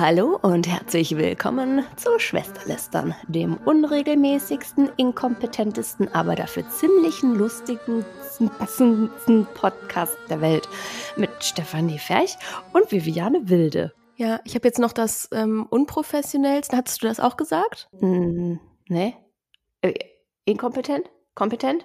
Hallo und herzlich willkommen zu Schwesterlästern, dem unregelmäßigsten, inkompetentesten, aber dafür ziemlichen lustigen Podcast der Welt mit Stefanie Ferch und Viviane Wilde. Ja, ich habe jetzt noch das ähm, unprofessionellste. Hattest du das auch gesagt? Mm, nee. Äh, inkompetent? Kompetent?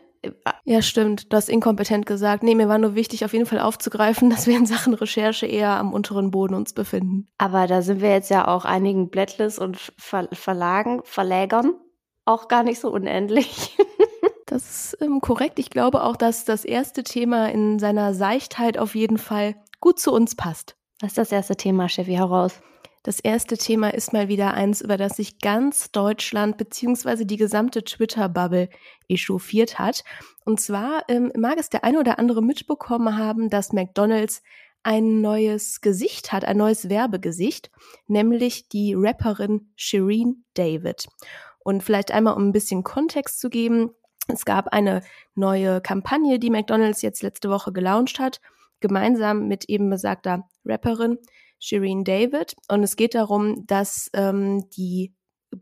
Ja, stimmt. Du hast inkompetent gesagt. Nee, mir war nur wichtig, auf jeden Fall aufzugreifen, dass wir in Sachen Recherche eher am unteren Boden uns befinden. Aber da sind wir jetzt ja auch einigen Blättlis und Ver Verlagen, Verlägern auch gar nicht so unendlich. das ist ähm, korrekt. Ich glaube auch, dass das erste Thema in seiner Seichtheit auf jeden Fall gut zu uns passt. Was ist das erste Thema, Chevy? Heraus. Das erste Thema ist mal wieder eins, über das sich ganz Deutschland beziehungsweise die gesamte Twitter-Bubble echauffiert hat. Und zwar ähm, mag es der eine oder andere mitbekommen haben, dass McDonald's ein neues Gesicht hat, ein neues Werbegesicht, nämlich die Rapperin Shireen David. Und vielleicht einmal, um ein bisschen Kontext zu geben, es gab eine neue Kampagne, die McDonald's jetzt letzte Woche gelauncht hat, gemeinsam mit eben besagter Rapperin Shireen David. Und es geht darum, dass ähm, die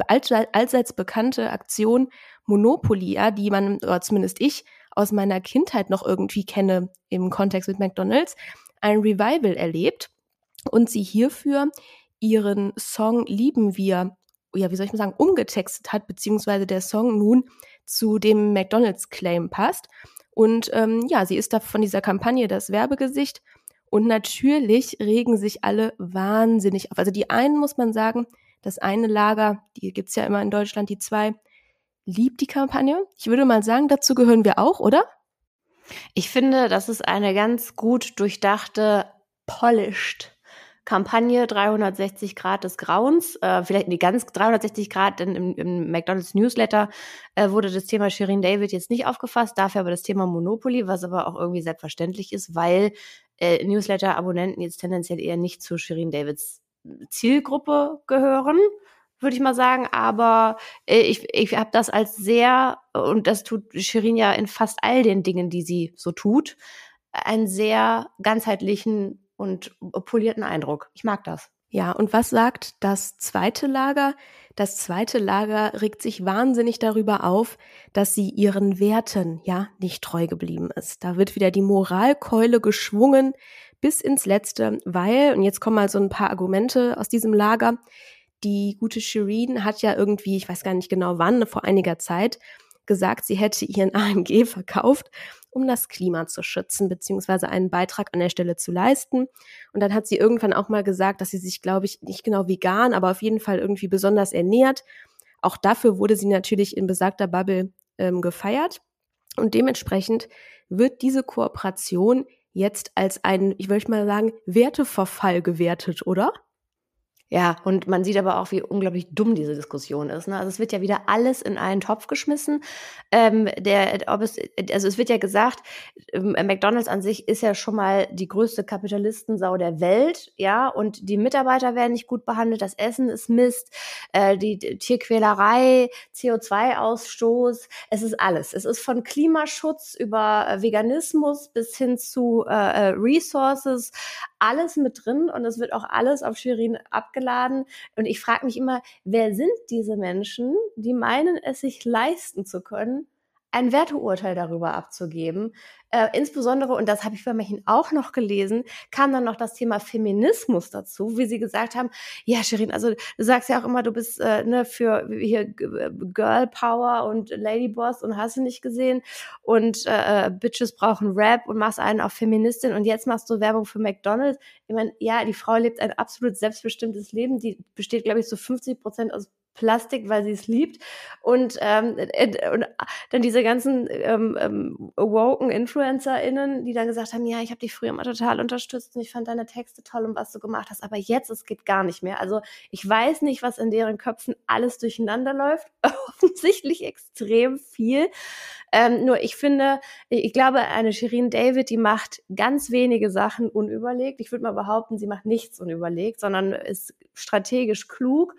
allseits bekannte Aktion Monopoly, die man, oder zumindest ich, aus meiner Kindheit noch irgendwie kenne im Kontext mit McDonalds, ein Revival erlebt und sie hierfür ihren Song Lieben wir, ja, wie soll ich mal sagen, umgetextet hat, beziehungsweise der Song nun zu dem McDonalds-Claim passt. Und ähm, ja, sie ist da von dieser Kampagne das Werbegesicht und natürlich regen sich alle wahnsinnig auf. Also die einen muss man sagen, das eine Lager, die gibt's ja immer in Deutschland, die zwei, liebt die Kampagne. Ich würde mal sagen, dazu gehören wir auch, oder? Ich finde, das ist eine ganz gut durchdachte, polished Kampagne 360 Grad des Grauens, äh, vielleicht nicht ganz 360 Grad, denn im, im McDonald's Newsletter äh, wurde das Thema Shirin David jetzt nicht aufgefasst, dafür aber das Thema Monopoly, was aber auch irgendwie selbstverständlich ist, weil äh, Newsletter-Abonnenten jetzt tendenziell eher nicht zu Shirin Davids Zielgruppe gehören, würde ich mal sagen. Aber äh, ich, ich habe das als sehr, und das tut Shirin ja in fast all den Dingen, die sie so tut, einen sehr ganzheitlichen und polierten Eindruck. Ich mag das. Ja, und was sagt das zweite Lager? Das zweite Lager regt sich wahnsinnig darüber auf, dass sie ihren Werten ja nicht treu geblieben ist. Da wird wieder die Moralkeule geschwungen bis ins Letzte, weil, und jetzt kommen mal so ein paar Argumente aus diesem Lager, die gute Shireen hat ja irgendwie, ich weiß gar nicht genau wann, vor einiger Zeit, gesagt, sie hätte ihren AMG verkauft, um das Klima zu schützen, beziehungsweise einen Beitrag an der Stelle zu leisten. Und dann hat sie irgendwann auch mal gesagt, dass sie sich, glaube ich, nicht genau vegan, aber auf jeden Fall irgendwie besonders ernährt. Auch dafür wurde sie natürlich in besagter Bubble ähm, gefeiert. Und dementsprechend wird diese Kooperation jetzt als ein, ich würde mal sagen, Werteverfall gewertet, oder? Ja, und man sieht aber auch, wie unglaublich dumm diese Diskussion ist. Ne? Also es wird ja wieder alles in einen Topf geschmissen. Ähm, der, ob es, also es wird ja gesagt, ähm, McDonald's an sich ist ja schon mal die größte Kapitalistensau der Welt, ja, und die Mitarbeiter werden nicht gut behandelt, das Essen ist Mist, äh, die, Tierquälerei, CO2-Ausstoß, es ist alles. Es ist von Klimaschutz über äh, Veganismus bis hin zu äh, äh Resources, alles mit drin und es wird auch alles auf Shirin abgeladen. Und ich frage mich immer, wer sind diese Menschen, die meinen, es sich leisten zu können, ein Werteurteil darüber abzugeben. Äh, insbesondere, und das habe ich bei Märchen auch noch gelesen, kam dann noch das Thema Feminismus dazu, wie sie gesagt haben, ja, Shirin, also du sagst ja auch immer, du bist äh, ne, für hier Girl Power und Ladyboss und hast du nicht gesehen und äh, äh, Bitches brauchen Rap und machst einen auf Feministin und jetzt machst du Werbung für McDonald's. Ich meine, ja, die Frau lebt ein absolut selbstbestimmtes Leben, die besteht, glaube ich, so 50 Prozent aus Plastik, weil sie es liebt. Und, ähm, äh, und dann diese ganzen ähm, ähm, woken InfluencerInnen, die dann gesagt haben, ja, ich habe dich früher immer total unterstützt und ich fand deine Texte toll und was du gemacht hast, aber jetzt, es geht gar nicht mehr. Also ich weiß nicht, was in deren Köpfen alles durcheinander läuft. Offensichtlich extrem viel. Ähm, nur ich finde, ich glaube, eine Shirin David, die macht ganz wenige Sachen unüberlegt. Ich würde mal behaupten, sie macht nichts unüberlegt, sondern ist strategisch klug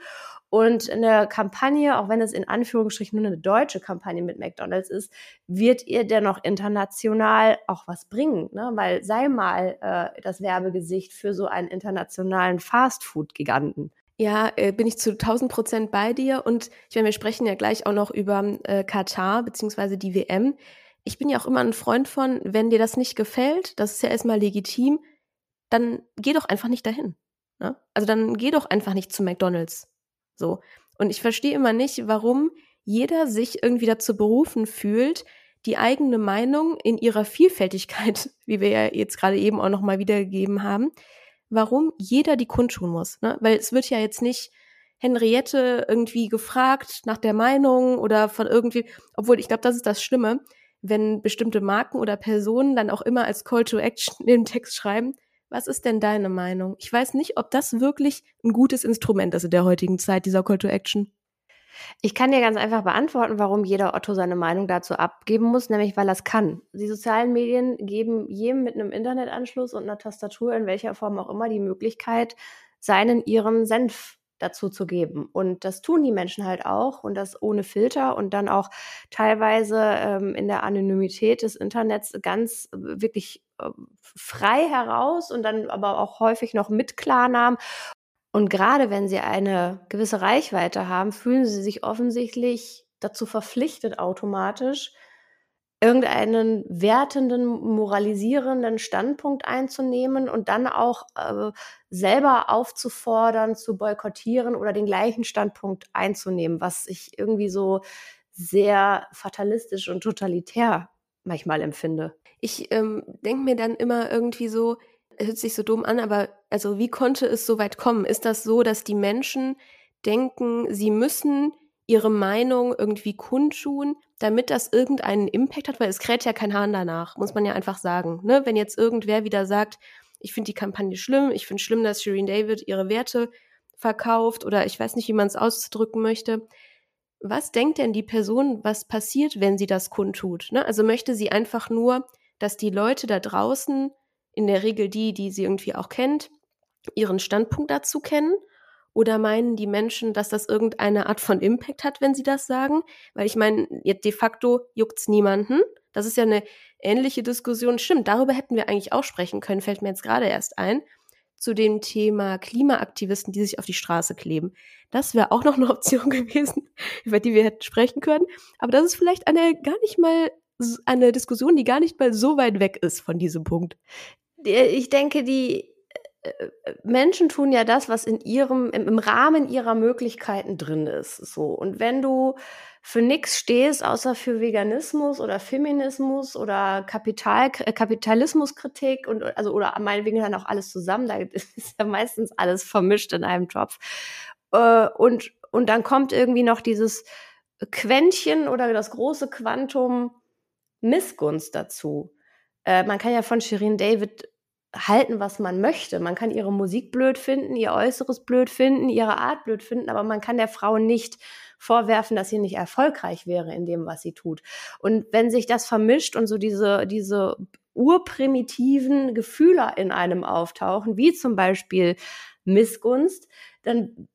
und eine Kampagne, auch wenn es in Anführungsstrichen nur eine deutsche Kampagne mit McDonald's ist, wird ihr dennoch international auch was bringen. Ne? Weil sei mal äh, das Werbegesicht für so einen internationalen Fastfood-Giganten. Ja, äh, bin ich zu 1000 Prozent bei dir. Und ich meine, wir sprechen ja gleich auch noch über äh, Katar beziehungsweise die WM. Ich bin ja auch immer ein Freund von, wenn dir das nicht gefällt, das ist ja erstmal legitim, dann geh doch einfach nicht dahin. Ne? Also dann geh doch einfach nicht zu McDonalds. So. Und ich verstehe immer nicht, warum jeder sich irgendwie dazu berufen fühlt, die eigene Meinung in ihrer Vielfältigkeit, wie wir ja jetzt gerade eben auch nochmal wiedergegeben haben, warum jeder die kundtun muss. Ne? Weil es wird ja jetzt nicht Henriette irgendwie gefragt nach der Meinung oder von irgendwie, obwohl ich glaube, das ist das Schlimme, wenn bestimmte Marken oder Personen dann auch immer als Call to Action im Text schreiben, was ist denn deine Meinung? Ich weiß nicht, ob das wirklich ein gutes Instrument ist in der heutigen Zeit, dieser Call to Action. Ich kann dir ganz einfach beantworten, warum jeder Otto seine Meinung dazu abgeben muss, nämlich weil er es kann. Die sozialen Medien geben jedem mit einem Internetanschluss und einer Tastatur in welcher Form auch immer die Möglichkeit, seinen ihren Senf dazu zu geben. Und das tun die Menschen halt auch und das ohne Filter und dann auch teilweise ähm, in der Anonymität des Internets ganz äh, wirklich äh, frei heraus und dann aber auch häufig noch mit Klarnamen und gerade wenn sie eine gewisse Reichweite haben, fühlen sie sich offensichtlich dazu verpflichtet, automatisch irgendeinen wertenden, moralisierenden Standpunkt einzunehmen und dann auch äh, selber aufzufordern, zu boykottieren oder den gleichen Standpunkt einzunehmen, was ich irgendwie so sehr fatalistisch und totalitär manchmal empfinde. Ich ähm, denke mir dann immer irgendwie so, hört sich so dumm an, aber also wie konnte es so weit kommen? Ist das so, dass die Menschen denken, sie müssen ihre Meinung irgendwie kundtun, damit das irgendeinen Impact hat, weil es kräht ja kein Hahn danach, muss man ja einfach sagen. Ne? Wenn jetzt irgendwer wieder sagt, ich finde die Kampagne schlimm, ich finde schlimm, dass Shireen David ihre Werte verkauft oder ich weiß nicht, wie man es ausdrücken möchte. Was denkt denn die Person, was passiert, wenn sie das kundtut? Ne? Also möchte sie einfach nur, dass die Leute da draußen in der Regel die, die sie irgendwie auch kennt, ihren Standpunkt dazu kennen? Oder meinen die Menschen, dass das irgendeine Art von Impact hat, wenn sie das sagen? Weil ich meine, de facto juckt's niemanden. Das ist ja eine ähnliche Diskussion. Stimmt, darüber hätten wir eigentlich auch sprechen können, fällt mir jetzt gerade erst ein. Zu dem Thema Klimaaktivisten, die sich auf die Straße kleben. Das wäre auch noch eine Option gewesen, über die wir hätten sprechen können. Aber das ist vielleicht eine gar nicht mal eine Diskussion, die gar nicht mal so weit weg ist von diesem Punkt. Äh, ich denke, die Menschen tun ja das, was in ihrem, im, Rahmen ihrer Möglichkeiten drin ist. So. Und wenn du für nichts stehst, außer für Veganismus oder Feminismus oder Kapital, Kapitalismuskritik und also oder meinetwegen dann auch alles zusammen, da ist ja meistens alles vermischt in einem Topf. Und, und dann kommt irgendwie noch dieses Quäntchen oder das große Quantum Missgunst dazu. Äh, man kann ja von Shirin David halten, was man möchte. Man kann ihre Musik blöd finden, ihr Äußeres blöd finden, ihre Art blöd finden, aber man kann der Frau nicht vorwerfen, dass sie nicht erfolgreich wäre in dem, was sie tut. Und wenn sich das vermischt und so diese, diese urprimitiven Gefühle in einem auftauchen, wie zum Beispiel Missgunst, dann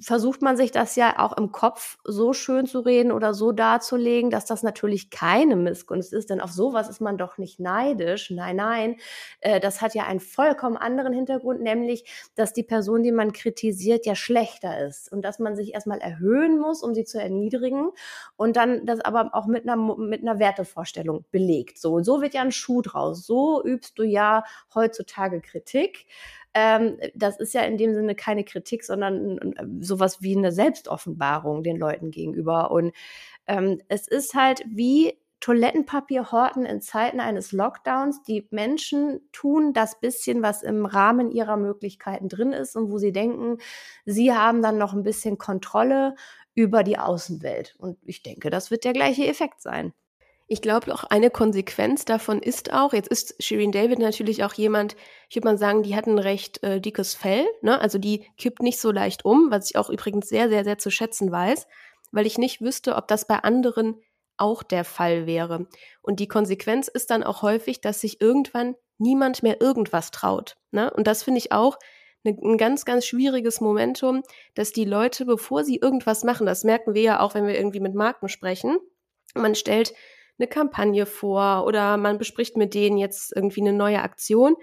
versucht man sich das ja auch im Kopf so schön zu reden oder so darzulegen, dass das natürlich keine Missgunst ist, denn auf sowas ist man doch nicht neidisch. Nein, nein, äh, das hat ja einen vollkommen anderen Hintergrund, nämlich, dass die Person, die man kritisiert, ja schlechter ist und dass man sich erstmal erhöhen muss, um sie zu erniedrigen und dann das aber auch mit einer, mit einer Wertevorstellung belegt. So, so wird ja ein Schuh draus. So übst du ja heutzutage Kritik. Ähm, das ist ja in dem Sinne keine Kritik, sondern sowas wie eine Selbstoffenbarung den Leuten gegenüber. Und ähm, es ist halt wie Toilettenpapier horten in Zeiten eines Lockdowns. Die Menschen tun das bisschen, was im Rahmen ihrer Möglichkeiten drin ist und wo sie denken, sie haben dann noch ein bisschen Kontrolle über die Außenwelt. Und ich denke, das wird der gleiche Effekt sein. Ich glaube auch eine Konsequenz davon ist auch, jetzt ist Shirin David natürlich auch jemand, ich würde mal sagen, die hat ein recht äh, dickes Fell, ne? Also die kippt nicht so leicht um, was ich auch übrigens sehr, sehr, sehr zu schätzen weiß, weil ich nicht wüsste, ob das bei anderen auch der Fall wäre. Und die Konsequenz ist dann auch häufig, dass sich irgendwann niemand mehr irgendwas traut. Ne? Und das finde ich auch ne, ein ganz, ganz schwieriges Momentum, dass die Leute, bevor sie irgendwas machen, das merken wir ja auch, wenn wir irgendwie mit Marken sprechen, man stellt eine Kampagne vor oder man bespricht mit denen jetzt irgendwie eine neue Aktion,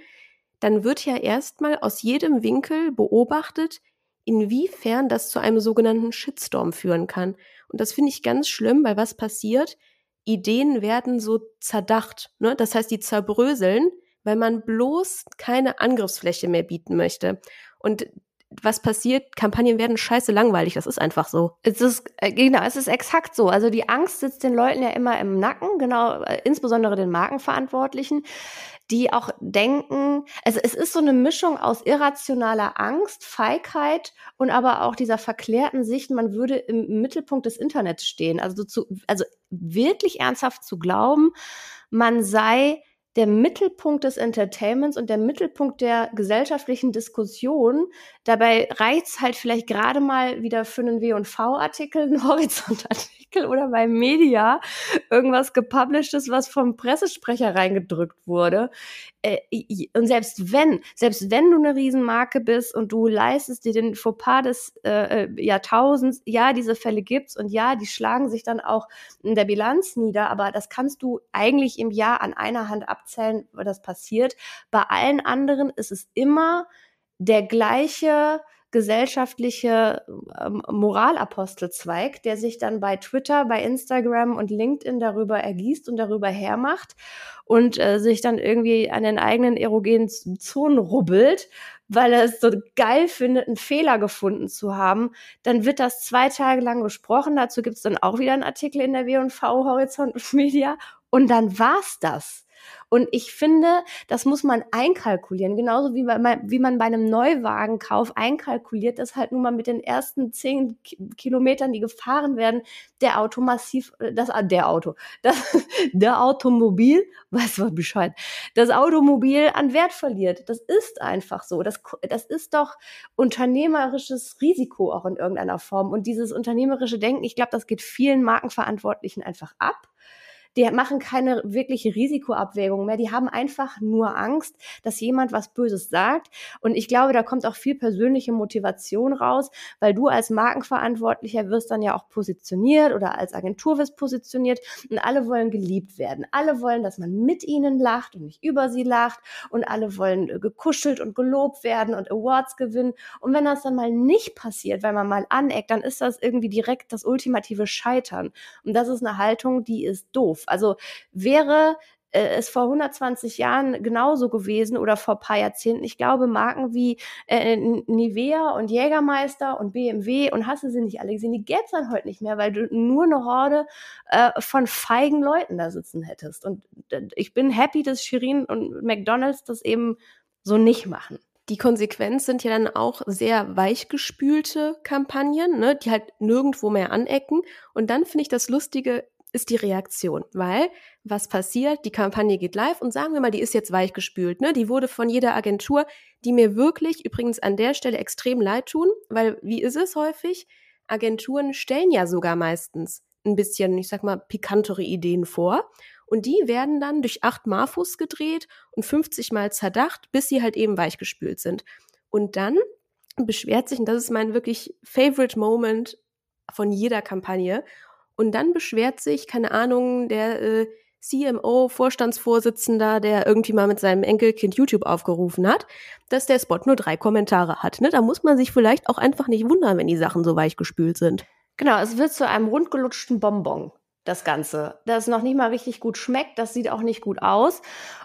dann wird ja erstmal aus jedem Winkel beobachtet, inwiefern das zu einem sogenannten Shitstorm führen kann. Und das finde ich ganz schlimm, weil was passiert? Ideen werden so zerdacht. Ne? Das heißt, die zerbröseln, weil man bloß keine Angriffsfläche mehr bieten möchte. Und was passiert? Kampagnen werden scheiße langweilig. Das ist einfach so. Es ist, äh, genau, es ist exakt so. Also die Angst sitzt den Leuten ja immer im Nacken, genau, äh, insbesondere den Markenverantwortlichen, die auch denken, also es ist so eine Mischung aus irrationaler Angst, Feigheit und aber auch dieser verklärten Sicht, man würde im Mittelpunkt des Internets stehen. Also zu, also wirklich ernsthaft zu glauben, man sei der Mittelpunkt des Entertainments und der Mittelpunkt der gesellschaftlichen Diskussion. Dabei reicht's halt vielleicht gerade mal wieder für einen W&V-Artikel, einen Horizont-Artikel oder bei Media irgendwas gepublishtes, was vom Pressesprecher reingedrückt wurde. Äh, und selbst wenn, selbst wenn du eine Riesenmarke bist und du leistest dir den Fauxpas des äh, äh, Jahrtausends, ja, diese Fälle gibt's und ja, die schlagen sich dann auch in der Bilanz nieder, aber das kannst du eigentlich im Jahr an einer Hand abzählen, wo das passiert. Bei allen anderen ist es immer der gleiche gesellschaftliche ähm, Moralapostelzweig, der sich dann bei Twitter, bei Instagram und LinkedIn darüber ergießt und darüber hermacht und äh, sich dann irgendwie an den eigenen erogenen Zonen rubbelt, weil er es so geil findet, einen Fehler gefunden zu haben, dann wird das zwei Tage lang gesprochen. Dazu gibt es dann auch wieder einen Artikel in der W&V Horizont Media und dann war's das. Und ich finde, das muss man einkalkulieren. Genauso wie, bei, wie man bei einem Neuwagenkauf einkalkuliert, dass halt nun mal mit den ersten zehn Kilometern, die gefahren werden, der Auto massiv, äh, das, ah, der Auto, das, der Automobil, weiß man Bescheid, das Automobil an Wert verliert. Das ist einfach so. Das, das ist doch unternehmerisches Risiko auch in irgendeiner Form. Und dieses unternehmerische Denken, ich glaube, das geht vielen Markenverantwortlichen einfach ab die machen keine wirkliche Risikoabwägung mehr. Die haben einfach nur Angst, dass jemand was Böses sagt. Und ich glaube, da kommt auch viel persönliche Motivation raus, weil du als Markenverantwortlicher wirst dann ja auch positioniert oder als Agentur wirst positioniert und alle wollen geliebt werden. Alle wollen, dass man mit ihnen lacht und nicht über sie lacht und alle wollen äh, gekuschelt und gelobt werden und Awards gewinnen. Und wenn das dann mal nicht passiert, weil man mal aneckt, dann ist das irgendwie direkt das ultimative Scheitern. Und das ist eine Haltung, die ist doof. Also wäre äh, es vor 120 Jahren genauso gewesen oder vor ein paar Jahrzehnten. Ich glaube, Marken wie äh, Nivea und Jägermeister und BMW und hasse sie nicht alle gesehen, die gäbe es dann heute nicht mehr, weil du nur eine Horde äh, von feigen Leuten da sitzen hättest. Und äh, ich bin happy, dass Shirin und McDonalds das eben so nicht machen. Die Konsequenz sind ja dann auch sehr weichgespülte Kampagnen, ne, die halt nirgendwo mehr anecken. Und dann finde ich das Lustige, ist die Reaktion, weil was passiert, die Kampagne geht live und sagen wir mal, die ist jetzt weichgespült, ne? Die wurde von jeder Agentur, die mir wirklich übrigens an der Stelle extrem leid tun, weil wie ist es häufig? Agenturen stellen ja sogar meistens ein bisschen, ich sag mal, pikantere Ideen vor und die werden dann durch acht Marfus gedreht und 50 Mal zerdacht, bis sie halt eben weichgespült sind. Und dann beschwert sich, und das ist mein wirklich favorite Moment von jeder Kampagne, und dann beschwert sich, keine Ahnung, der äh, CMO, Vorstandsvorsitzender, der irgendwie mal mit seinem Enkelkind YouTube aufgerufen hat, dass der Spot nur drei Kommentare hat. Ne? Da muss man sich vielleicht auch einfach nicht wundern, wenn die Sachen so weich gespült sind. Genau, es wird zu einem rundgelutschten Bonbon das Ganze. Das noch nicht mal richtig gut schmeckt, das sieht auch nicht gut aus.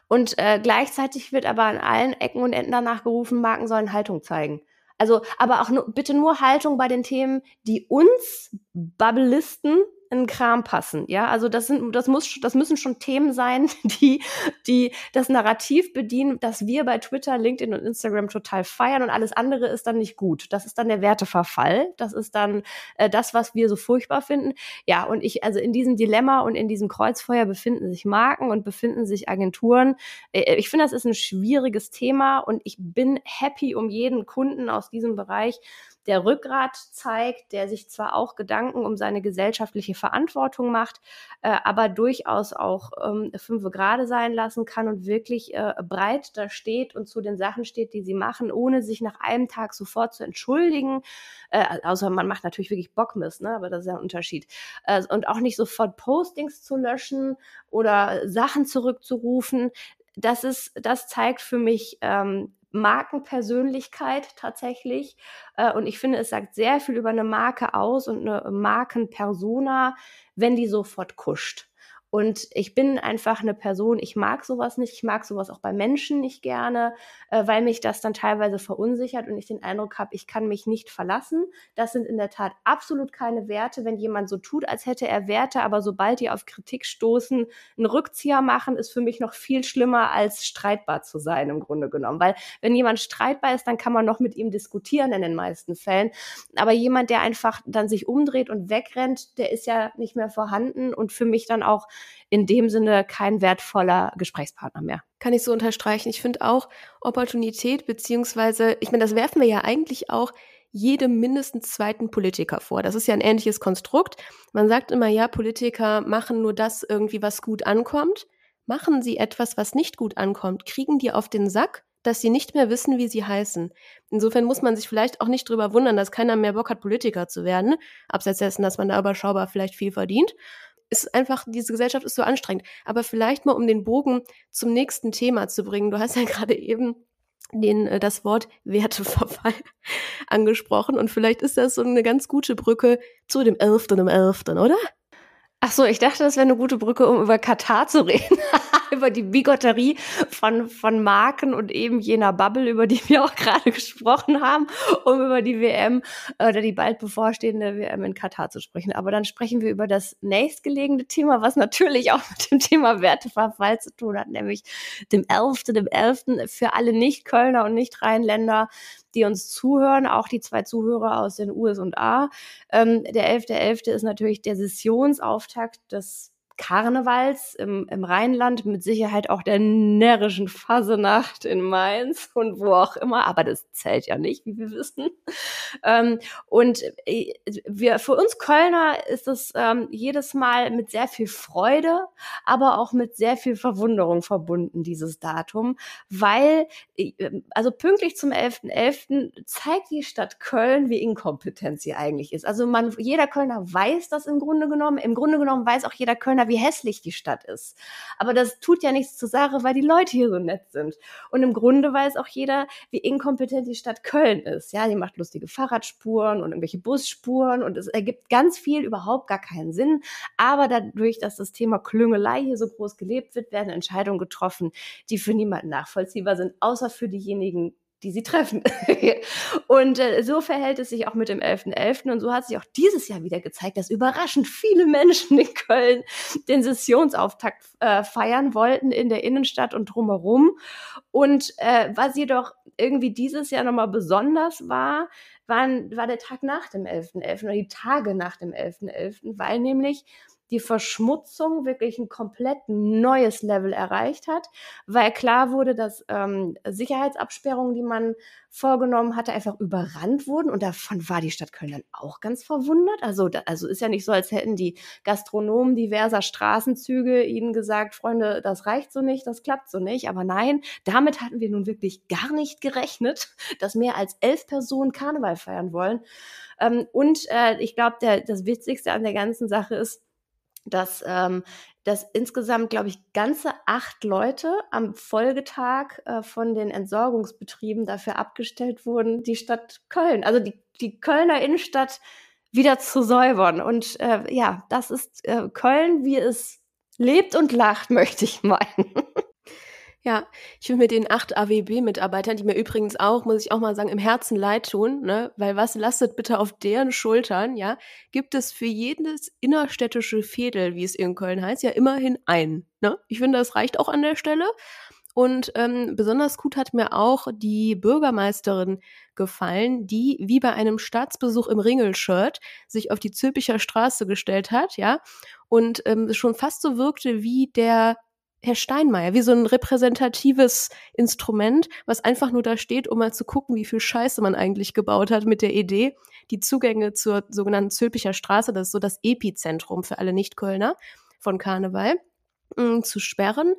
Und äh, gleichzeitig wird aber an allen Ecken und Enden danach gerufen, Marken sollen Haltung zeigen. Also, aber auch nur, bitte nur Haltung bei den Themen, die uns Bubbleisten in Kram passen. Ja, also das sind, das muss, das müssen schon Themen sein, die, die das Narrativ bedienen, dass wir bei Twitter, LinkedIn und Instagram total feiern und alles andere ist dann nicht gut. Das ist dann der Werteverfall. Das ist dann äh, das, was wir so furchtbar finden. Ja, und ich, also in diesem Dilemma und in diesem Kreuzfeuer befinden sich Marken und befinden sich Agenturen. Äh, ich finde, das ist ein schwieriges Thema und ich bin happy um jeden Kunden aus diesem Bereich, der Rückgrat zeigt, der sich zwar auch Gedanken um seine gesellschaftliche Verantwortung macht, äh, aber durchaus auch ähm, fünfe gerade sein lassen kann und wirklich äh, breit da steht und zu den Sachen steht, die sie machen, ohne sich nach einem Tag sofort zu entschuldigen. Äh, außer man macht natürlich wirklich Bockmist, ne? aber das ist ja ein Unterschied. Äh, und auch nicht sofort Postings zu löschen oder Sachen zurückzurufen. Das ist, das zeigt für mich ähm, Markenpersönlichkeit tatsächlich. Äh, und ich finde, es sagt sehr viel über eine Marke aus und eine Markenpersona, wenn die sofort kuscht. Und ich bin einfach eine Person, ich mag sowas nicht, ich mag sowas auch bei Menschen nicht gerne, äh, weil mich das dann teilweise verunsichert und ich den Eindruck habe, ich kann mich nicht verlassen. Das sind in der Tat absolut keine Werte. Wenn jemand so tut, als hätte er Werte, aber sobald die auf Kritik stoßen, einen Rückzieher machen, ist für mich noch viel schlimmer, als streitbar zu sein im Grunde genommen. Weil wenn jemand streitbar ist, dann kann man noch mit ihm diskutieren in den meisten Fällen. Aber jemand, der einfach dann sich umdreht und wegrennt, der ist ja nicht mehr vorhanden und für mich dann auch in dem Sinne kein wertvoller Gesprächspartner mehr. Kann ich so unterstreichen. Ich finde auch Opportunität, beziehungsweise, ich meine, das werfen wir ja eigentlich auch jedem mindestens zweiten Politiker vor. Das ist ja ein ähnliches Konstrukt. Man sagt immer, ja, Politiker machen nur das irgendwie, was gut ankommt. Machen sie etwas, was nicht gut ankommt, kriegen die auf den Sack, dass sie nicht mehr wissen, wie sie heißen. Insofern muss man sich vielleicht auch nicht drüber wundern, dass keiner mehr Bock hat, Politiker zu werden, abseits dessen, dass man da überschaubar vielleicht viel verdient ist einfach, diese Gesellschaft ist so anstrengend. Aber vielleicht mal, um den Bogen zum nächsten Thema zu bringen. Du hast ja gerade eben den, äh, das Wort Werteverfall angesprochen und vielleicht ist das so eine ganz gute Brücke zu dem 11. im 11., oder? Ach so, ich dachte, das wäre eine gute Brücke, um über Katar zu reden. über die Bigotterie von, von Marken und eben jener Bubble, über die wir auch gerade gesprochen haben, um über die WM äh, oder die bald bevorstehende WM in Katar zu sprechen. Aber dann sprechen wir über das nächstgelegene Thema, was natürlich auch mit dem Thema Werteverfall zu tun hat, nämlich dem 11., dem 11. für alle Nicht-Kölner und Nicht-Rheinländer die uns zuhören, auch die zwei Zuhörer aus den USA. Ähm, der 11.11. .11. ist natürlich der Sessionsauftakt des Karnevals im, im Rheinland, mit Sicherheit auch der närrischen Fasenacht in Mainz und wo auch immer, aber das zählt ja nicht, wie wir wissen. Ähm, und äh, wir, für uns Kölner ist es ähm, jedes Mal mit sehr viel Freude, aber auch mit sehr viel Verwunderung verbunden, dieses Datum, weil, äh, also pünktlich zum 11.11. .11. zeigt die Stadt Köln, wie inkompetent sie eigentlich ist. Also man, jeder Kölner weiß das im Grunde genommen. Im Grunde genommen weiß auch jeder Kölner, Corona, wie hässlich die Stadt ist. Aber das tut ja nichts zur Sache, weil die Leute hier so nett sind. Und im Grunde weiß auch jeder, wie inkompetent die Stadt Köln ist. Ja, die macht lustige Fahrradspuren und irgendwelche Busspuren und es ergibt ganz viel überhaupt gar keinen Sinn. Aber dadurch, dass das Thema Klüngelei hier so groß gelebt wird, werden Entscheidungen getroffen, die für niemanden nachvollziehbar sind, außer für diejenigen, die sie treffen. und äh, so verhält es sich auch mit dem 11.11. .11. Und so hat sich auch dieses Jahr wieder gezeigt, dass überraschend viele Menschen in Köln den Sessionsauftakt äh, feiern wollten in der Innenstadt und drumherum. Und äh, was jedoch irgendwie dieses Jahr nochmal besonders war, waren, war der Tag nach dem 11.11. .11. oder die Tage nach dem 11.11., .11., weil nämlich die Verschmutzung wirklich ein komplett neues Level erreicht hat, weil klar wurde, dass ähm, Sicherheitsabsperrungen, die man vorgenommen hatte, einfach überrannt wurden. Und davon war die Stadt Köln dann auch ganz verwundert. Also, da, also ist ja nicht so, als hätten die Gastronomen diverser Straßenzüge ihnen gesagt, Freunde, das reicht so nicht, das klappt so nicht. Aber nein, damit hatten wir nun wirklich gar nicht gerechnet, dass mehr als elf Personen Karneval feiern wollen. Ähm, und äh, ich glaube, das Witzigste an der ganzen Sache ist, dass, ähm, dass insgesamt, glaube ich, ganze acht Leute am Folgetag äh, von den Entsorgungsbetrieben dafür abgestellt wurden, die Stadt Köln, also die, die Kölner Innenstadt wieder zu säubern. Und äh, ja, das ist äh, Köln, wie es lebt und lacht, möchte ich meinen. Ja, ich will mit den acht AWB-Mitarbeitern, die mir übrigens auch, muss ich auch mal sagen, im Herzen leid tun, ne? weil was lastet bitte auf deren Schultern, ja, gibt es für jedes innerstädtische Fädel, wie es in Köln heißt, ja immerhin einen. Ne? Ich finde, das reicht auch an der Stelle. Und ähm, besonders gut hat mir auch die Bürgermeisterin gefallen, die wie bei einem Staatsbesuch im Ringelshirt sich auf die Zülpicher Straße gestellt hat, ja, und ähm, schon fast so wirkte wie der Herr Steinmeier, wie so ein repräsentatives Instrument, was einfach nur da steht, um mal zu gucken, wie viel Scheiße man eigentlich gebaut hat mit der Idee, die Zugänge zur sogenannten Zülpicher Straße, das ist so das Epizentrum für alle Nicht-Kölner von Karneval, mm, zu sperren.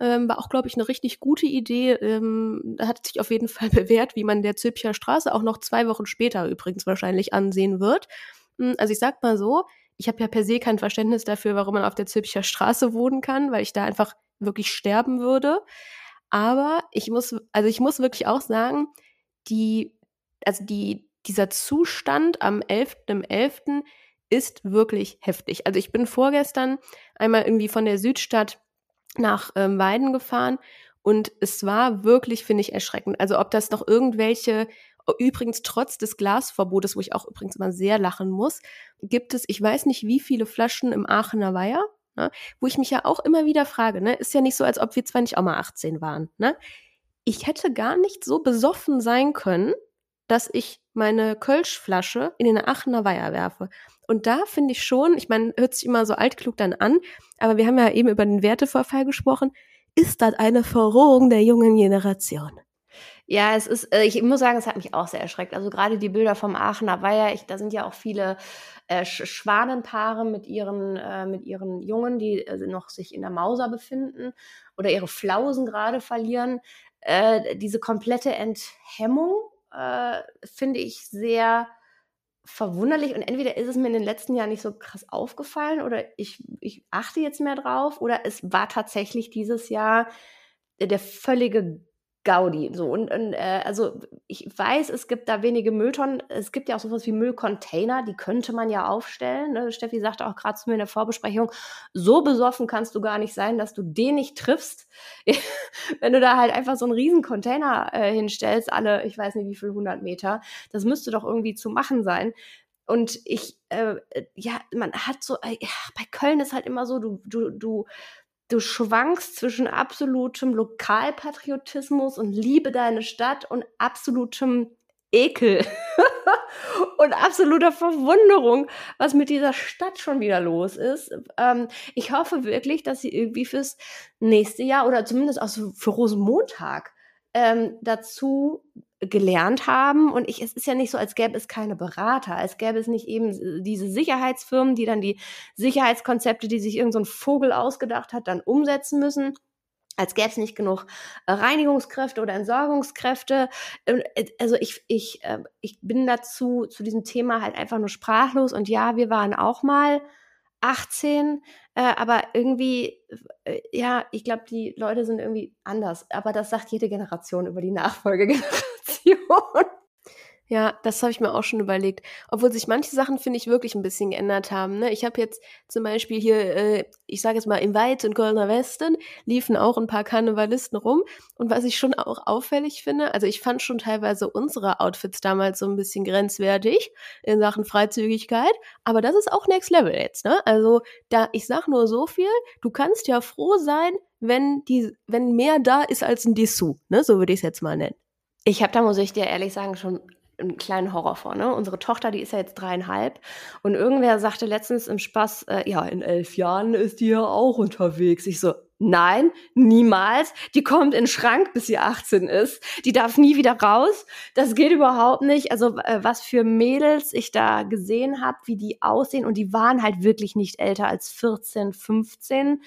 Ähm, war auch, glaube ich, eine richtig gute Idee. Ähm, hat sich auf jeden Fall bewährt, wie man der Zülpicher Straße auch noch zwei Wochen später übrigens wahrscheinlich ansehen wird. Mm, also ich sag mal so, ich habe ja per se kein Verständnis dafür, warum man auf der Zülpicher Straße wohnen kann, weil ich da einfach wirklich sterben würde. Aber ich muss, also ich muss wirklich auch sagen, die, also die, dieser Zustand am 11.11. .11. ist wirklich heftig. Also ich bin vorgestern einmal irgendwie von der Südstadt nach ähm, Weiden gefahren und es war wirklich, finde ich, erschreckend. Also ob das noch irgendwelche Übrigens, trotz des Glasverbotes, wo ich auch übrigens immer sehr lachen muss, gibt es, ich weiß nicht, wie viele Flaschen im Aachener Weiher, ne, wo ich mich ja auch immer wieder frage, ne, ist ja nicht so, als ob wir zwar nicht auch mal 18 waren, ne? Ich hätte gar nicht so besoffen sein können, dass ich meine Kölschflasche in den Aachener Weiher werfe. Und da finde ich schon, ich meine, hört sich immer so altklug dann an, aber wir haben ja eben über den Werteverfall gesprochen, ist das eine Verrohung der jungen Generation. Ja, es ist, äh, ich muss sagen, es hat mich auch sehr erschreckt. Also gerade die Bilder vom Aachener Weiher, ich, da sind ja auch viele äh, Schwanenpaare mit ihren, äh, mit ihren Jungen, die äh, noch sich in der Mauser befinden oder ihre Flausen gerade verlieren. Äh, diese komplette Enthemmung äh, finde ich sehr verwunderlich und entweder ist es mir in den letzten Jahren nicht so krass aufgefallen oder ich, ich achte jetzt mehr drauf oder es war tatsächlich dieses Jahr der völlige Gaudi. So und, und äh, also ich weiß, es gibt da wenige Mülltonnen. Es gibt ja auch sowas wie Müllcontainer, die könnte man ja aufstellen. Ne? Steffi sagte auch gerade zu mir in der Vorbesprechung, so besoffen kannst du gar nicht sein, dass du den nicht triffst. Wenn du da halt einfach so einen riesen Container äh, hinstellst, alle, ich weiß nicht wie viel, 100 Meter, das müsste doch irgendwie zu machen sein. Und ich, äh, ja, man hat so, äh, bei Köln ist halt immer so, du, du, du du schwankst zwischen absolutem Lokalpatriotismus und Liebe deine Stadt und absolutem Ekel und absoluter Verwunderung, was mit dieser Stadt schon wieder los ist. Ähm, ich hoffe wirklich, dass sie irgendwie fürs nächste Jahr oder zumindest auch für Rosenmontag ähm, dazu gelernt haben. Und ich, es ist ja nicht so, als gäbe es keine Berater, als gäbe es nicht eben diese Sicherheitsfirmen, die dann die Sicherheitskonzepte, die sich irgendein so Vogel ausgedacht hat, dann umsetzen müssen als gäbe es nicht genug äh, Reinigungskräfte oder Entsorgungskräfte. Ähm, äh, also ich, ich, äh, ich bin dazu, zu diesem Thema halt einfach nur sprachlos. Und ja, wir waren auch mal 18, äh, aber irgendwie, äh, ja, ich glaube, die Leute sind irgendwie anders. Aber das sagt jede Generation über die Nachfolgegeneration. Ja, das habe ich mir auch schon überlegt. Obwohl sich manche Sachen, finde ich, wirklich ein bisschen geändert haben. Ne? Ich habe jetzt zum Beispiel hier, äh, ich sage jetzt mal, im Weit in Kölner Westen liefen auch ein paar Karnevalisten rum. Und was ich schon auch auffällig finde, also ich fand schon teilweise unsere Outfits damals so ein bisschen grenzwertig in Sachen Freizügigkeit. Aber das ist auch Next Level jetzt. Ne? Also da, ich sag nur so viel, du kannst ja froh sein, wenn die, wenn mehr da ist als ein Dessous. Ne? So würde ich es jetzt mal nennen. Ich habe da, muss ich dir ehrlich sagen, schon einen kleinen Horror vor. Ne? Unsere Tochter, die ist ja jetzt dreieinhalb. Und irgendwer sagte letztens im Spaß, äh, ja, in elf Jahren ist die ja auch unterwegs. Ich so, nein, niemals. Die kommt in den Schrank, bis sie 18 ist. Die darf nie wieder raus. Das geht überhaupt nicht. Also äh, was für Mädels ich da gesehen habe, wie die aussehen. Und die waren halt wirklich nicht älter als 14, 15.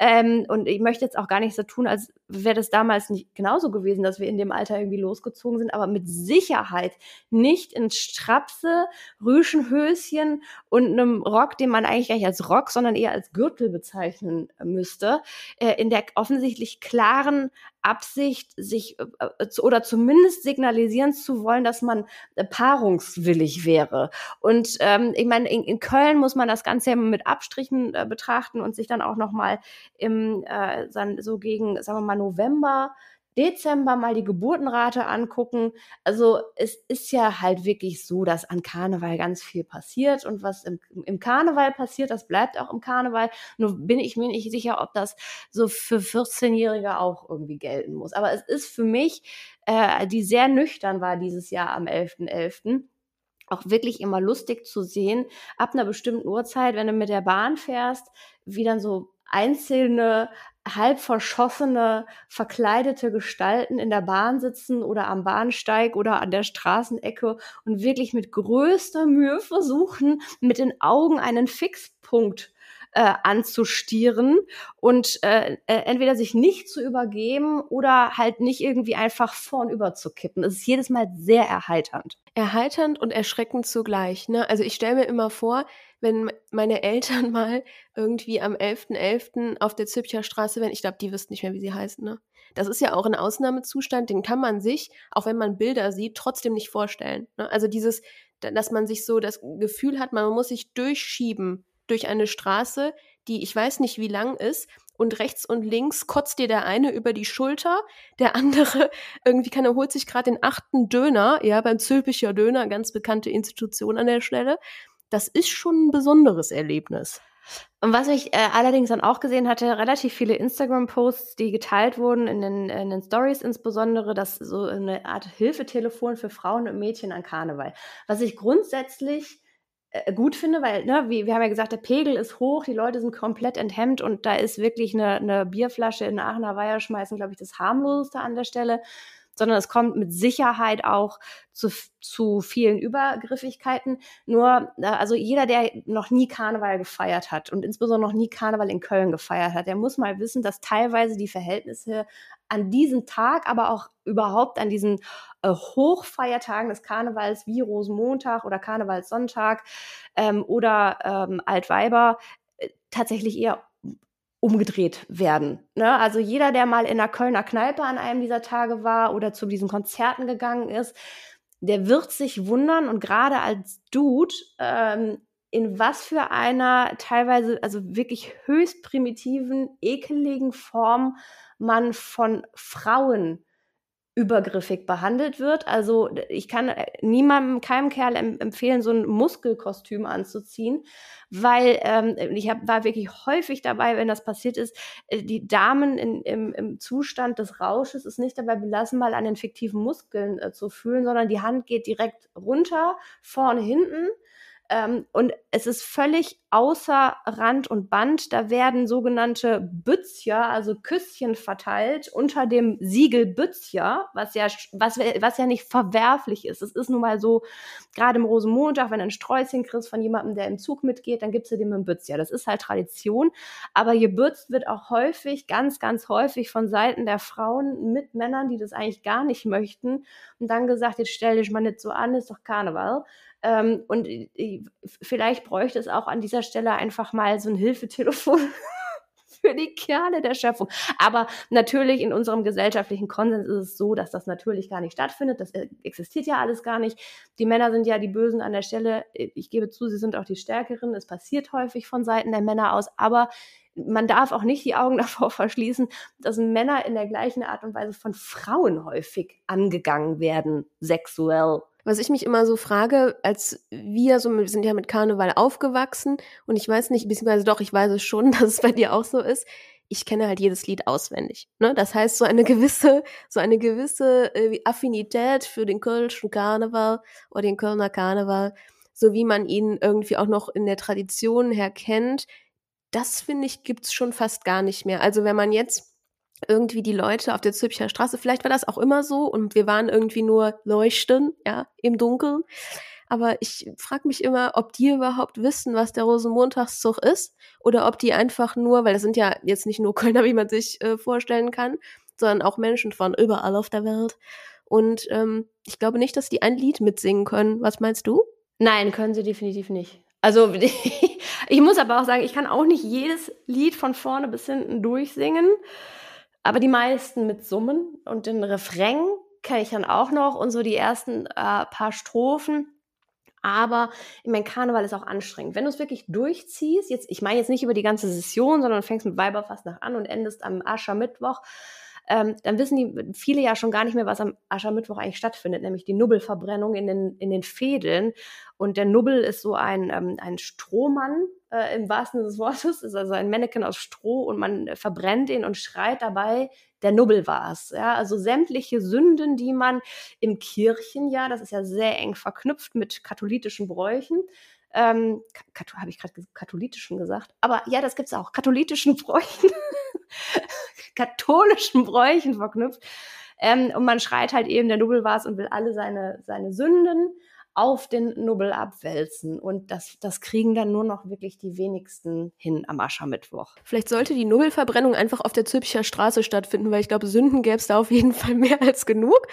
Ähm, und ich möchte jetzt auch gar nicht so tun, als wäre das damals nicht genauso gewesen, dass wir in dem Alter irgendwie losgezogen sind, aber mit Sicherheit nicht in Strapse, Rüschenhöschen und einem Rock, den man eigentlich gar nicht als Rock, sondern eher als Gürtel bezeichnen müsste, äh, in der offensichtlich klaren Absicht, sich äh, äh oder zumindest signalisieren zu wollen, dass man äh, paarungswillig wäre. Und ähm, ich meine, in, in, Köln muss man das Ganze mit Abstrichen äh, betrachten und sich dann auch noch mal im äh, so gegen, sagen wir mal November Dezember mal die Geburtenrate angucken. Also es ist ja halt wirklich so, dass an Karneval ganz viel passiert und was im, im Karneval passiert, das bleibt auch im Karneval. Nur bin ich mir nicht sicher, ob das so für 14-Jährige auch irgendwie gelten muss. Aber es ist für mich, äh, die sehr nüchtern war dieses Jahr am 11.11., .11., auch wirklich immer lustig zu sehen, ab einer bestimmten Uhrzeit, wenn du mit der Bahn fährst, wie dann so einzelne halb verschossene, verkleidete Gestalten in der Bahn sitzen oder am Bahnsteig oder an der Straßenecke und wirklich mit größter Mühe versuchen, mit den Augen einen Fixpunkt äh, anzustieren und äh, äh, entweder sich nicht zu übergeben oder halt nicht irgendwie einfach vornüber zu kippen. Es ist jedes Mal sehr erheiternd. Erheiternd und erschreckend zugleich. Ne? Also ich stelle mir immer vor, wenn meine Eltern mal irgendwie am 11.11. .11. auf der Zübcher Straße wären. Ich glaube, die wüssten nicht mehr, wie sie heißen, ne? Das ist ja auch ein Ausnahmezustand, den kann man sich, auch wenn man Bilder sieht, trotzdem nicht vorstellen. Ne? Also dieses, dass man sich so das Gefühl hat, man muss sich durchschieben durch eine Straße, die ich weiß nicht wie lang ist, und rechts und links kotzt dir der eine über die Schulter, der andere irgendwie kann er holt sich gerade den achten Döner, ja, beim Zülpicher Döner, ganz bekannte Institution an der Stelle. Das ist schon ein besonderes Erlebnis. Und was ich äh, allerdings dann auch gesehen hatte, relativ viele Instagram-Posts, die geteilt wurden in den, in den Stories insbesondere, dass so eine Art Hilfetelefon für Frauen und Mädchen an Karneval. Was ich grundsätzlich äh, gut finde, weil, ne, wie, wir haben ja gesagt, der Pegel ist hoch, die Leute sind komplett enthemmt und da ist wirklich eine, eine Bierflasche in Aachener Weiher schmeißen, glaube ich, das harmloseste an der Stelle sondern es kommt mit Sicherheit auch zu, zu vielen Übergriffigkeiten. Nur, äh, also jeder, der noch nie Karneval gefeiert hat und insbesondere noch nie Karneval in Köln gefeiert hat, der muss mal wissen, dass teilweise die Verhältnisse an diesem Tag, aber auch überhaupt an diesen äh, Hochfeiertagen des Karnevals wie Rosenmontag oder Karnevalssonntag ähm, oder ähm, Altweiber äh, tatsächlich eher umgedreht werden. Ne? Also jeder, der mal in einer Kölner Kneipe an einem dieser Tage war oder zu diesen Konzerten gegangen ist, der wird sich wundern und gerade als Dude, ähm, in was für einer teilweise, also wirklich höchst primitiven, ekeligen Form man von Frauen übergriffig behandelt wird. Also ich kann äh, niemandem, keinem Kerl empfehlen, so ein Muskelkostüm anzuziehen, weil ähm, ich hab, war wirklich häufig dabei, wenn das passiert ist, äh, die Damen in, im, im Zustand des Rausches ist nicht dabei belassen, mal an den fiktiven Muskeln äh, zu fühlen, sondern die Hand geht direkt runter, vorne, hinten ähm, und es ist völlig außer Rand und Band. Da werden sogenannte Bützja, also Küsschen verteilt unter dem Siegel Bützja, was ja, was, was ja nicht verwerflich ist. Es ist nun mal so, gerade im Rosenmontag, wenn du ein Sträußchen kriegst von jemandem, der im Zug mitgeht, dann gibst du dem ein Bützja. Das ist halt Tradition. Aber gebürzt wird auch häufig, ganz, ganz häufig von Seiten der Frauen mit Männern, die das eigentlich gar nicht möchten. Und dann gesagt, jetzt stell dich mal nicht so an, ist doch Karneval. Ähm, und äh, vielleicht bräuchte es auch an dieser Stelle einfach mal so ein Hilfetelefon für die Kerle der Schöpfung. Aber natürlich in unserem gesellschaftlichen Konsens ist es so, dass das natürlich gar nicht stattfindet. Das äh, existiert ja alles gar nicht. Die Männer sind ja die Bösen an der Stelle. Ich gebe zu, sie sind auch die Stärkeren. Es passiert häufig von Seiten der Männer aus. Aber man darf auch nicht die Augen davor verschließen, dass Männer in der gleichen Art und Weise von Frauen häufig angegangen werden, sexuell was ich mich immer so frage, als wir so, wir sind ja mit Karneval aufgewachsen und ich weiß nicht, beziehungsweise doch, ich weiß es schon, dass es bei dir auch so ist. Ich kenne halt jedes Lied auswendig. Ne? Das heißt, so eine gewisse, so eine gewisse äh, Affinität für den Kölschen Karneval oder den Kölner Karneval, so wie man ihn irgendwie auch noch in der Tradition her kennt, das finde ich gibt's schon fast gar nicht mehr. Also wenn man jetzt irgendwie die Leute auf der Zülpicher Straße, vielleicht war das auch immer so und wir waren irgendwie nur leuchten, ja, im Dunkeln. Aber ich frage mich immer, ob die überhaupt wissen, was der Rosenmontagszug ist oder ob die einfach nur, weil das sind ja jetzt nicht nur Kölner, wie man sich äh, vorstellen kann, sondern auch Menschen von überall auf der Welt. Und ähm, ich glaube nicht, dass die ein Lied mitsingen können. Was meinst du? Nein, können sie definitiv nicht. Also ich muss aber auch sagen, ich kann auch nicht jedes Lied von vorne bis hinten durchsingen aber die meisten mit Summen und den Refrain kenne ich dann auch noch und so die ersten äh, paar Strophen. Aber ich meine, Karneval ist auch anstrengend. Wenn du es wirklich durchziehst, jetzt, ich meine jetzt nicht über die ganze Session, sondern fängst mit Weiberfastnacht an und endest am Aschermittwoch, ähm, dann wissen die viele ja schon gar nicht mehr, was am Aschermittwoch eigentlich stattfindet, nämlich die Nubbelverbrennung in den, in den Fädeln. Und der Nubbel ist so ein, ähm, ein Strohmann äh, im wahrsten Sinne des Wortes, ist also ein Mannequin aus Stroh und man verbrennt ihn und schreit dabei, der Nubbel war's. Ja, also sämtliche Sünden, die man im Kirchenjahr, das ist ja sehr eng verknüpft mit katholischen Bräuchen, ähm, habe ich gerade katholischen gesagt, aber ja, das gibt's auch, katholischen Bräuchen, katholischen Bräuchen verknüpft. Ähm, und man schreit halt eben, der Nubbel war's und will alle seine, seine Sünden auf den Nubbel abwälzen. Und das, das kriegen dann nur noch wirklich die wenigsten hin am Aschermittwoch. Vielleicht sollte die Nubbelverbrennung einfach auf der Zülpicher Straße stattfinden, weil ich glaube, Sünden gäbe es da auf jeden Fall mehr als genug.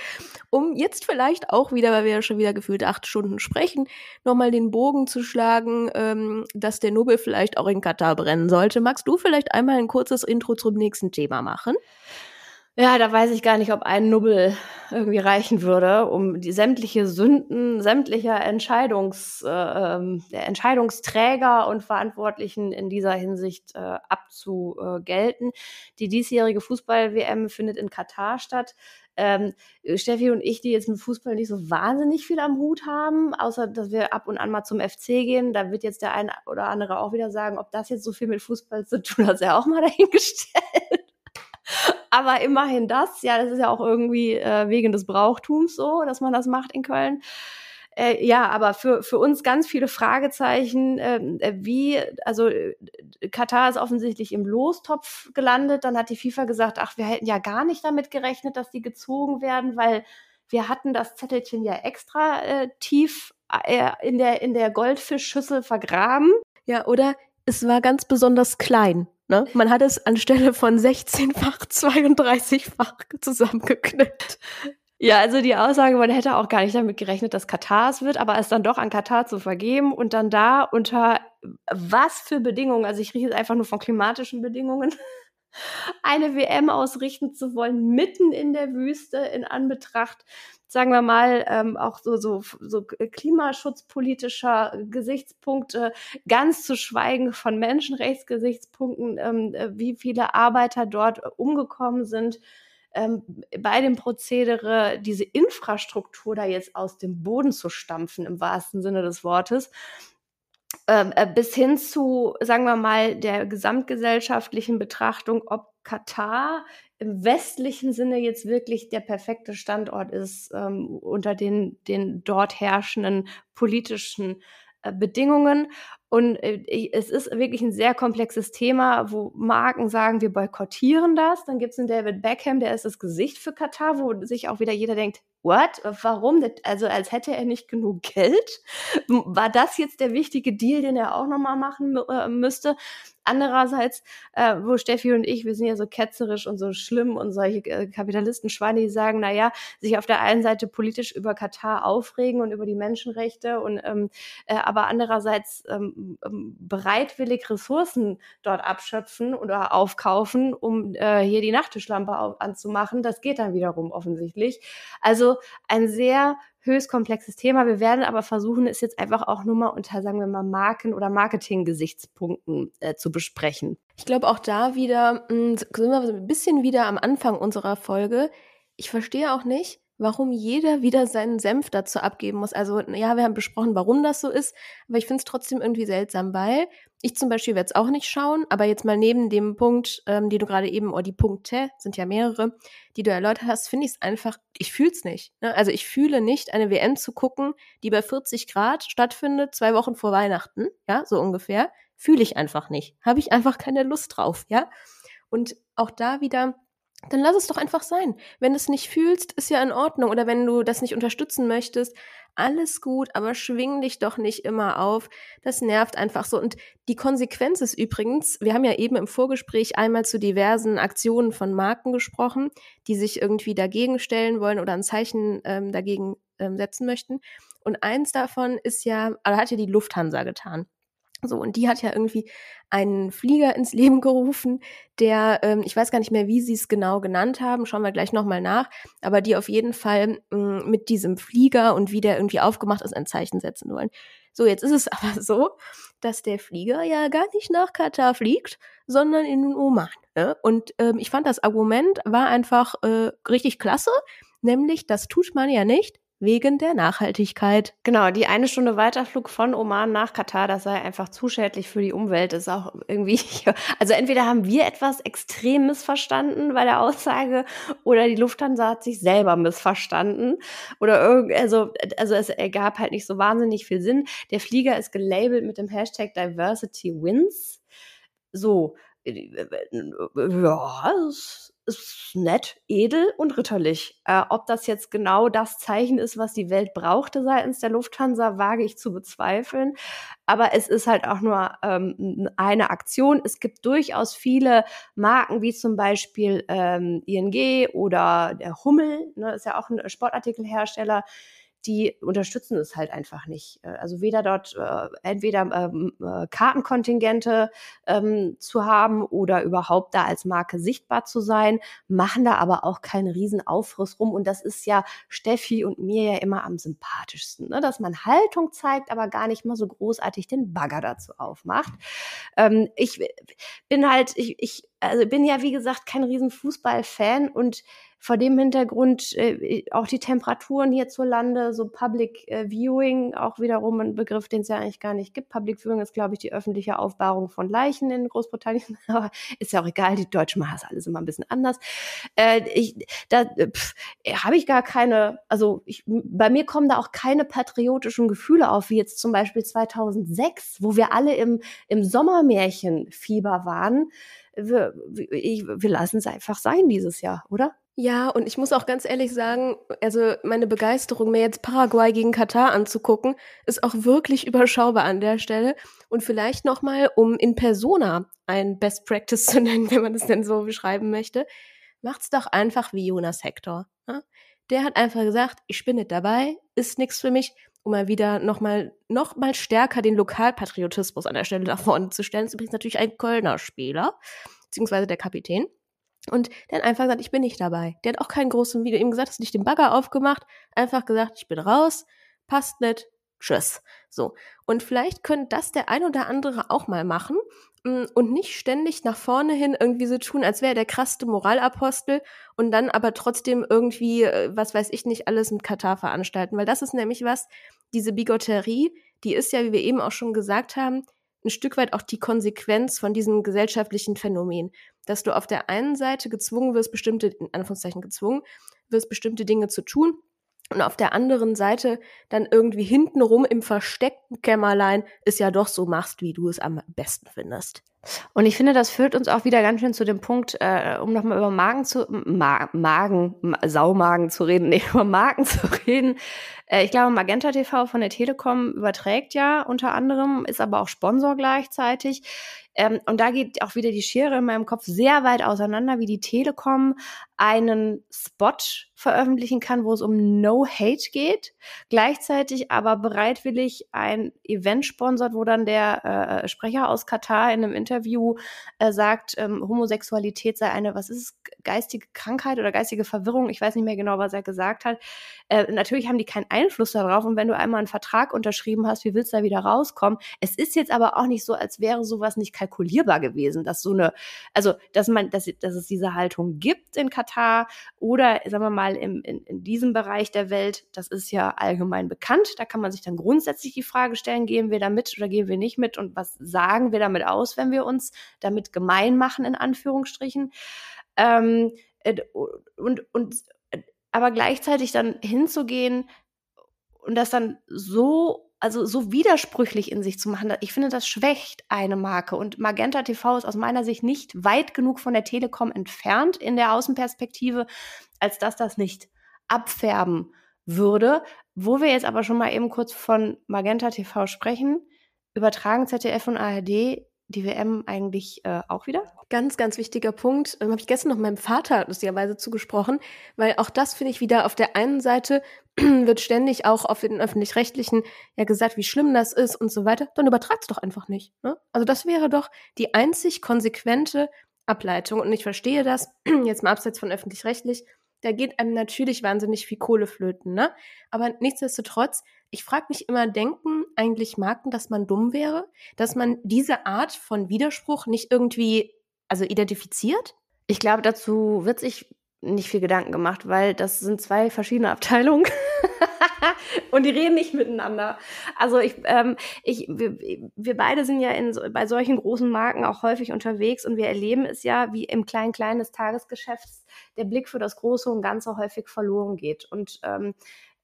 Um jetzt vielleicht auch wieder, weil wir ja schon wieder gefühlt acht Stunden sprechen, nochmal den Bogen zu schlagen, ähm, dass der Nubbel vielleicht auch in Katar brennen sollte. Magst du vielleicht einmal ein kurzes Intro zum nächsten Thema machen? Ja, da weiß ich gar nicht, ob ein Nubbel irgendwie reichen würde, um die sämtliche Sünden sämtlicher Entscheidungs, äh, ähm, Entscheidungsträger und Verantwortlichen in dieser Hinsicht äh, abzugelten. Die diesjährige Fußball-WM findet in Katar statt. Ähm, Steffi und ich, die jetzt mit Fußball nicht so wahnsinnig viel am Hut haben, außer dass wir ab und an mal zum FC gehen, da wird jetzt der eine oder andere auch wieder sagen, ob das jetzt so viel mit Fußball zu tun hat, ja auch mal dahingestellt. Aber immerhin das, ja, das ist ja auch irgendwie äh, wegen des Brauchtums so, dass man das macht in Köln. Äh, ja, aber für, für uns ganz viele Fragezeichen, ähm, äh, wie, also äh, Katar ist offensichtlich im Lostopf gelandet, dann hat die FIFA gesagt, ach, wir hätten ja gar nicht damit gerechnet, dass die gezogen werden, weil wir hatten das Zettelchen ja extra äh, tief äh, in der, in der Goldfischschüssel vergraben. Ja, oder es war ganz besonders klein. Ne? Man hat es anstelle von 16-fach 32-fach zusammengeknüpft. Ja, also die Aussage, man hätte auch gar nicht damit gerechnet, dass Katar es wird, aber es dann doch an Katar zu vergeben und dann da unter was für Bedingungen, also ich rieche jetzt einfach nur von klimatischen Bedingungen, eine WM ausrichten zu wollen, mitten in der Wüste in Anbetracht sagen wir mal, ähm, auch so, so, so klimaschutzpolitischer Gesichtspunkte, ganz zu schweigen von Menschenrechtsgesichtspunkten, ähm, äh, wie viele Arbeiter dort umgekommen sind ähm, bei dem Prozedere, diese Infrastruktur da jetzt aus dem Boden zu stampfen, im wahrsten Sinne des Wortes. Ähm, äh, bis hin zu, sagen wir mal, der gesamtgesellschaftlichen Betrachtung, ob Katar im westlichen Sinne jetzt wirklich der perfekte Standort ist ähm, unter den, den dort herrschenden politischen äh, Bedingungen. Und äh, es ist wirklich ein sehr komplexes Thema, wo Marken sagen, wir boykottieren das. Dann gibt es einen David Beckham, der ist das Gesicht für Katar, wo sich auch wieder jeder denkt, what? Warum? Also als hätte er nicht genug Geld? War das jetzt der wichtige Deal, den er auch nochmal machen äh, müsste? Andererseits, äh, wo Steffi und ich, wir sind ja so ketzerisch und so schlimm und solche äh, Kapitalistenschweine, die sagen, na ja, sich auf der einen Seite politisch über Katar aufregen und über die Menschenrechte und ähm, äh, aber andererseits ähm, ähm bereitwillig Ressourcen dort abschöpfen oder aufkaufen, um äh, hier die Nachttischlampe anzumachen, das geht dann wiederum offensichtlich. Also ein sehr höchst komplexes Thema. Wir werden aber versuchen, es jetzt einfach auch nur mal unter, sagen wir mal, Marken- oder Marketing-Gesichtspunkten äh, zu besprechen. Ich glaube, auch da wieder mh, hm, sind wir ein bisschen wieder am Anfang unserer Folge. Ich verstehe auch nicht, warum jeder wieder seinen Senf dazu abgeben muss. Also, ja, wir haben besprochen, warum das so ist, aber ich finde es trotzdem irgendwie seltsam, weil ich zum Beispiel werde es auch nicht schauen, aber jetzt mal neben dem Punkt, ähm, die du gerade eben, oder die Punkte, sind ja mehrere, die du erläutert hast, finde ich es einfach, ich fühle es nicht. Ne? Also ich fühle nicht, eine WM zu gucken, die bei 40 Grad stattfindet, zwei Wochen vor Weihnachten, ja, so ungefähr. Fühle ich einfach nicht. Habe ich einfach keine Lust drauf, ja. Und auch da wieder, dann lass es doch einfach sein. Wenn du es nicht fühlst, ist ja in Ordnung. Oder wenn du das nicht unterstützen möchtest, alles gut, aber schwing dich doch nicht immer auf. Das nervt einfach so. Und die Konsequenz ist übrigens, wir haben ja eben im Vorgespräch einmal zu diversen Aktionen von Marken gesprochen, die sich irgendwie dagegen stellen wollen oder ein Zeichen ähm, dagegen ähm, setzen möchten. Und eins davon ist ja, oder hat ja die Lufthansa getan. So, und die hat ja irgendwie einen Flieger ins Leben gerufen, der, ähm, ich weiß gar nicht mehr, wie sie es genau genannt haben, schauen wir gleich nochmal nach, aber die auf jeden Fall mh, mm, mit diesem Flieger und wie der irgendwie aufgemacht ist, ein Zeichen setzen wollen. So, jetzt ist es aber so, dass der Flieger ja gar nicht nach Katar fliegt, sondern in den Oman. Ne? Und ähm, ich fand das Argument war einfach äh, richtig klasse, nämlich das tut man ja nicht, wegen der Nachhaltigkeit. Genau, die eine Stunde Weiterflug von Oman nach Katar, das sei einfach zu schädlich für die Umwelt, ist auch irgendwie, also entweder haben wir etwas extrem missverstanden bei der Aussage oder die Lufthansa hat sich selber missverstanden oder irgend, also, also es ergab halt nicht so wahnsinnig viel Sinn. Der Flieger ist gelabelt mit dem Hashtag Diversity Wins. So, äh, äh, ja, ist nett, edel und ritterlich. Äh, ob das jetzt genau das Zeichen ist, was die Welt brauchte seitens der Lufthansa, wage ich zu bezweifeln. Aber es ist halt auch nur ähm, eine Aktion. Es gibt durchaus viele Marken, wie zum Beispiel ähm, ING oder der Hummel, ne, ist ja auch ein Sportartikelhersteller, die unterstützen es halt einfach nicht. Äh, also weder dort äh, entweder ähm, äh, Kartenkontingente ähm, zu haben oder überhaupt da als Marke sichtbar zu sein, machen da aber auch keinen riesen Aufriss rum. Und das ist ja Steffi und mir ja immer am sympathischsten, ne? dass man Haltung zeigt, aber gar nicht mal so großartig den Bagger dazu aufmacht. Ähm, ich bin halt, ich, ich also bin ja wie gesagt kein riesen Fußballfan und vor dem Hintergrund äh, auch die Temperaturen hierzulande, so Public äh, Viewing, auch wiederum ein Begriff, den es ja eigentlich gar nicht gibt. Public Viewing ist, glaube ich, die öffentliche Aufbahrung von Leichen in Großbritannien. Aber ist ja auch egal, die Deutschen machen das alles immer ein bisschen anders. Äh, ich, da habe ich gar keine, also ich, bei mir kommen da auch keine patriotischen Gefühle auf, wie jetzt zum Beispiel 2006, wo wir alle im, im Sommermärchenfieber waren. Wir, ich, wir lassen es einfach sein dieses Jahr, oder? Ja, und ich muss auch ganz ehrlich sagen, also meine Begeisterung, mir jetzt Paraguay gegen Katar anzugucken, ist auch wirklich überschaubar an der Stelle. Und vielleicht nochmal, um in Persona ein Best Practice zu nennen, wenn man das denn so beschreiben möchte, macht's doch einfach wie Jonas Hector. Ja? Der hat einfach gesagt, ich bin nicht dabei, ist nichts für mich, um mal wieder nochmal noch mal stärker den Lokalpatriotismus an der Stelle da vorne zu stellen. Ist übrigens natürlich ein Kölner Spieler, beziehungsweise der Kapitän. Und der hat einfach gesagt, ich bin nicht dabei. Der hat auch keinen großen Video ihm gesagt, hast nicht den Bagger aufgemacht, einfach gesagt, ich bin raus, passt nicht, tschüss. So. Und vielleicht könnte das der ein oder andere auch mal machen mm, und nicht ständig nach vorne hin irgendwie so tun, als wäre er der krasste Moralapostel und dann aber trotzdem irgendwie, äh, was weiß ich nicht, alles mit Katar veranstalten. Weil das ist nämlich was, diese Bigotterie, die ist ja, wie wir eben auch schon gesagt haben, ein Stück weit auch die Konsequenz von diesem gesellschaftlichen Phänomen dass du auf der einen Seite gezwungen wirst, bestimmte, in Anführungszeichen gezwungen, wirst bestimmte Dinge zu tun und auf der anderen Seite dann irgendwie hintenrum im versteckten Kämmerlein es ja doch so machst, wie du es am besten findest. Und ich finde, das führt uns auch wieder ganz schön zu dem Punkt, äh, um nochmal über Magen zu, Ma Magen, Saumagen zu reden, nee, über Marken zu reden. Äh, ich glaube, Magenta TV von der Telekom überträgt ja unter anderem, ist aber auch Sponsor gleichzeitig. Ähm, und da geht auch wieder die Schere in meinem Kopf sehr weit auseinander, wie die Telekom einen Spot veröffentlichen kann, wo es um No Hate geht, gleichzeitig aber bereitwillig ein Event sponsert, wo dann der äh, Sprecher aus Katar in einem Interview äh, sagt, ähm, Homosexualität sei eine, was ist es, geistige Krankheit oder geistige Verwirrung, ich weiß nicht mehr genau, was er gesagt hat. Äh, natürlich haben die keinen Einfluss darauf und wenn du einmal einen Vertrag unterschrieben hast, wie willst du da wieder rauskommen? Es ist jetzt aber auch nicht so, als wäre sowas nicht kalkulierbar gewesen, dass so eine, also dass man, dass, dass es diese Haltung gibt in Katar oder sagen wir mal im, in, in diesem Bereich der Welt, das ist ja allgemein bekannt. Da kann man sich dann grundsätzlich die Frage stellen, gehen wir da mit oder gehen wir nicht mit und was sagen wir damit aus, wenn wir uns damit gemein machen, in Anführungsstrichen. Ähm, äh, und, und aber gleichzeitig dann hinzugehen und das dann so also so widersprüchlich in sich zu machen, ich finde, das schwächt eine Marke. Und Magenta TV ist aus meiner Sicht nicht weit genug von der Telekom entfernt in der Außenperspektive, als dass das nicht abfärben würde. Wo wir jetzt aber schon mal eben kurz von Magenta TV sprechen, übertragen ZDF und ARD die WM eigentlich äh, auch wieder? Ganz, ganz wichtiger Punkt. Ähm, Habe ich gestern noch meinem Vater lustigerweise zugesprochen, weil auch das finde ich wieder auf der einen Seite wird ständig auch auf den öffentlich-rechtlichen ja gesagt, wie schlimm das ist und so weiter. Dann übertrag's doch einfach nicht. Ne? Also das wäre doch die einzig konsequente Ableitung. Und ich verstehe das jetzt mal abseits von öffentlich-rechtlich da geht einem natürlich wahnsinnig viel Kohle flöten, ne? Aber nichtsdestotrotz, ich frage mich immer, denken eigentlich Marken, dass man dumm wäre? Dass man diese Art von Widerspruch nicht irgendwie, also identifiziert? Ich glaube, dazu wird sich nicht viel Gedanken gemacht, weil das sind zwei verschiedene Abteilungen. und die reden nicht miteinander. Also ich, ähm, ich, wir, wir beide sind ja in, bei solchen großen Marken auch häufig unterwegs und wir erleben es ja, wie im Klein-Klein des Tagesgeschäfts der Blick für das Große und Ganze häufig verloren geht. Und ähm,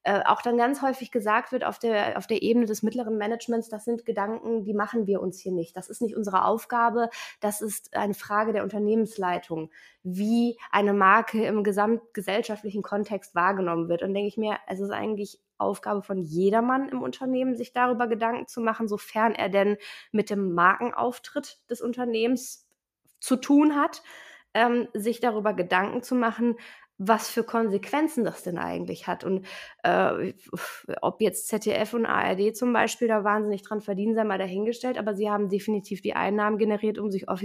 äh, auch dann ganz häufig gesagt wird auf der, auf der Ebene des mittleren Managements, das sind Gedanken, die machen wir uns hier nicht. Das ist nicht unsere Aufgabe, das ist eine Frage der Unternehmensleitung, wie eine Marke im gesamtgesellschaftlichen Kontext wahrgenommen wird. Und denke ich mir, es ist eigentlich Aufgabe von jedermann im Unternehmen, sich darüber Gedanken zu machen, sofern er denn mit dem Markenauftritt des Unternehmens zu tun hat, ähm, sich darüber Gedanken zu machen, was für Konsequenzen das denn eigentlich hat. Und äh, ob jetzt ZDF und ARD zum Beispiel da wahnsinnig dran verdienen, sei mal dahingestellt, aber sie haben definitiv die Einnahmen generiert, um sich auf,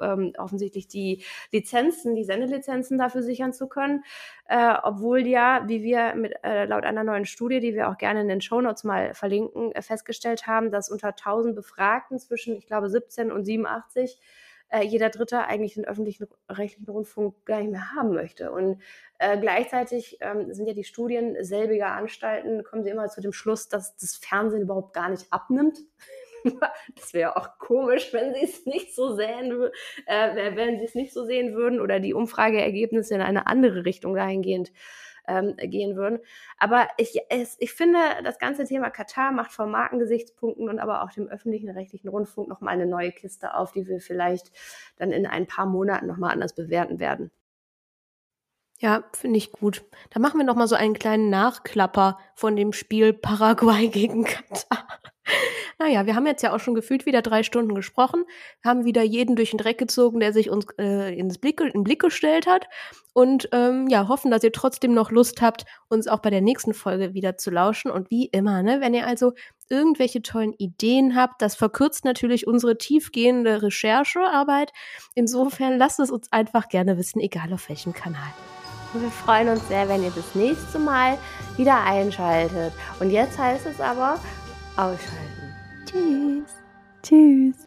ähm, offensichtlich die Lizenzen, die Sendelizenzen dafür sichern zu können. Äh, obwohl ja, wie wir mit, äh, laut einer neuen Studie, die wir auch gerne in den Shownotes mal verlinken, äh, festgestellt haben, dass unter 1000 Befragten zwischen, ich glaube, 17 und 87 äh, jeder Dritte eigentlich den öffentlichen rechtlichen Rundfunk gar nicht mehr haben möchte. Und äh, gleichzeitig ähm, sind ja die Studien selbiger Anstalten, kommen sie immer zu dem Schluss, dass das Fernsehen überhaupt gar nicht abnimmt. das wäre auch komisch, wenn sie es nicht so sehen, äh, wenn sie es nicht so sehen würden oder die Umfrageergebnisse in eine andere Richtung dahingehend ähm, gehen würden. Aber ich, es, ich finde, das ganze Thema Katar macht von Markengesichtspunkten und aber auch dem öffentlichen rechtlichen Rundfunk nochmal eine neue Kiste auf, die wir vielleicht dann in ein paar Monaten nochmal anders bewerten werden. Ja, finde ich gut. Da machen wir nochmal so einen kleinen Nachklapper von dem Spiel Paraguay gegen Katar. Naja, wir haben jetzt ja auch schon gefühlt wieder drei Stunden gesprochen, haben wieder jeden durch den Dreck gezogen, der sich uns äh, ins Blick, in den Blick gestellt hat und ähm, ja, hoffen, dass ihr trotzdem noch Lust habt, uns auch bei der nächsten Folge wieder zu lauschen und wie immer, ne, wenn ihr also irgendwelche tollen Ideen habt, das verkürzt natürlich unsere tiefgehende Recherchearbeit. Insofern lasst es uns einfach gerne wissen, egal auf welchem Kanal. Und wir freuen uns sehr, wenn ihr das nächste Mal wieder einschaltet. Und jetzt heißt es aber ausschalten. Tschüss. Tschüss.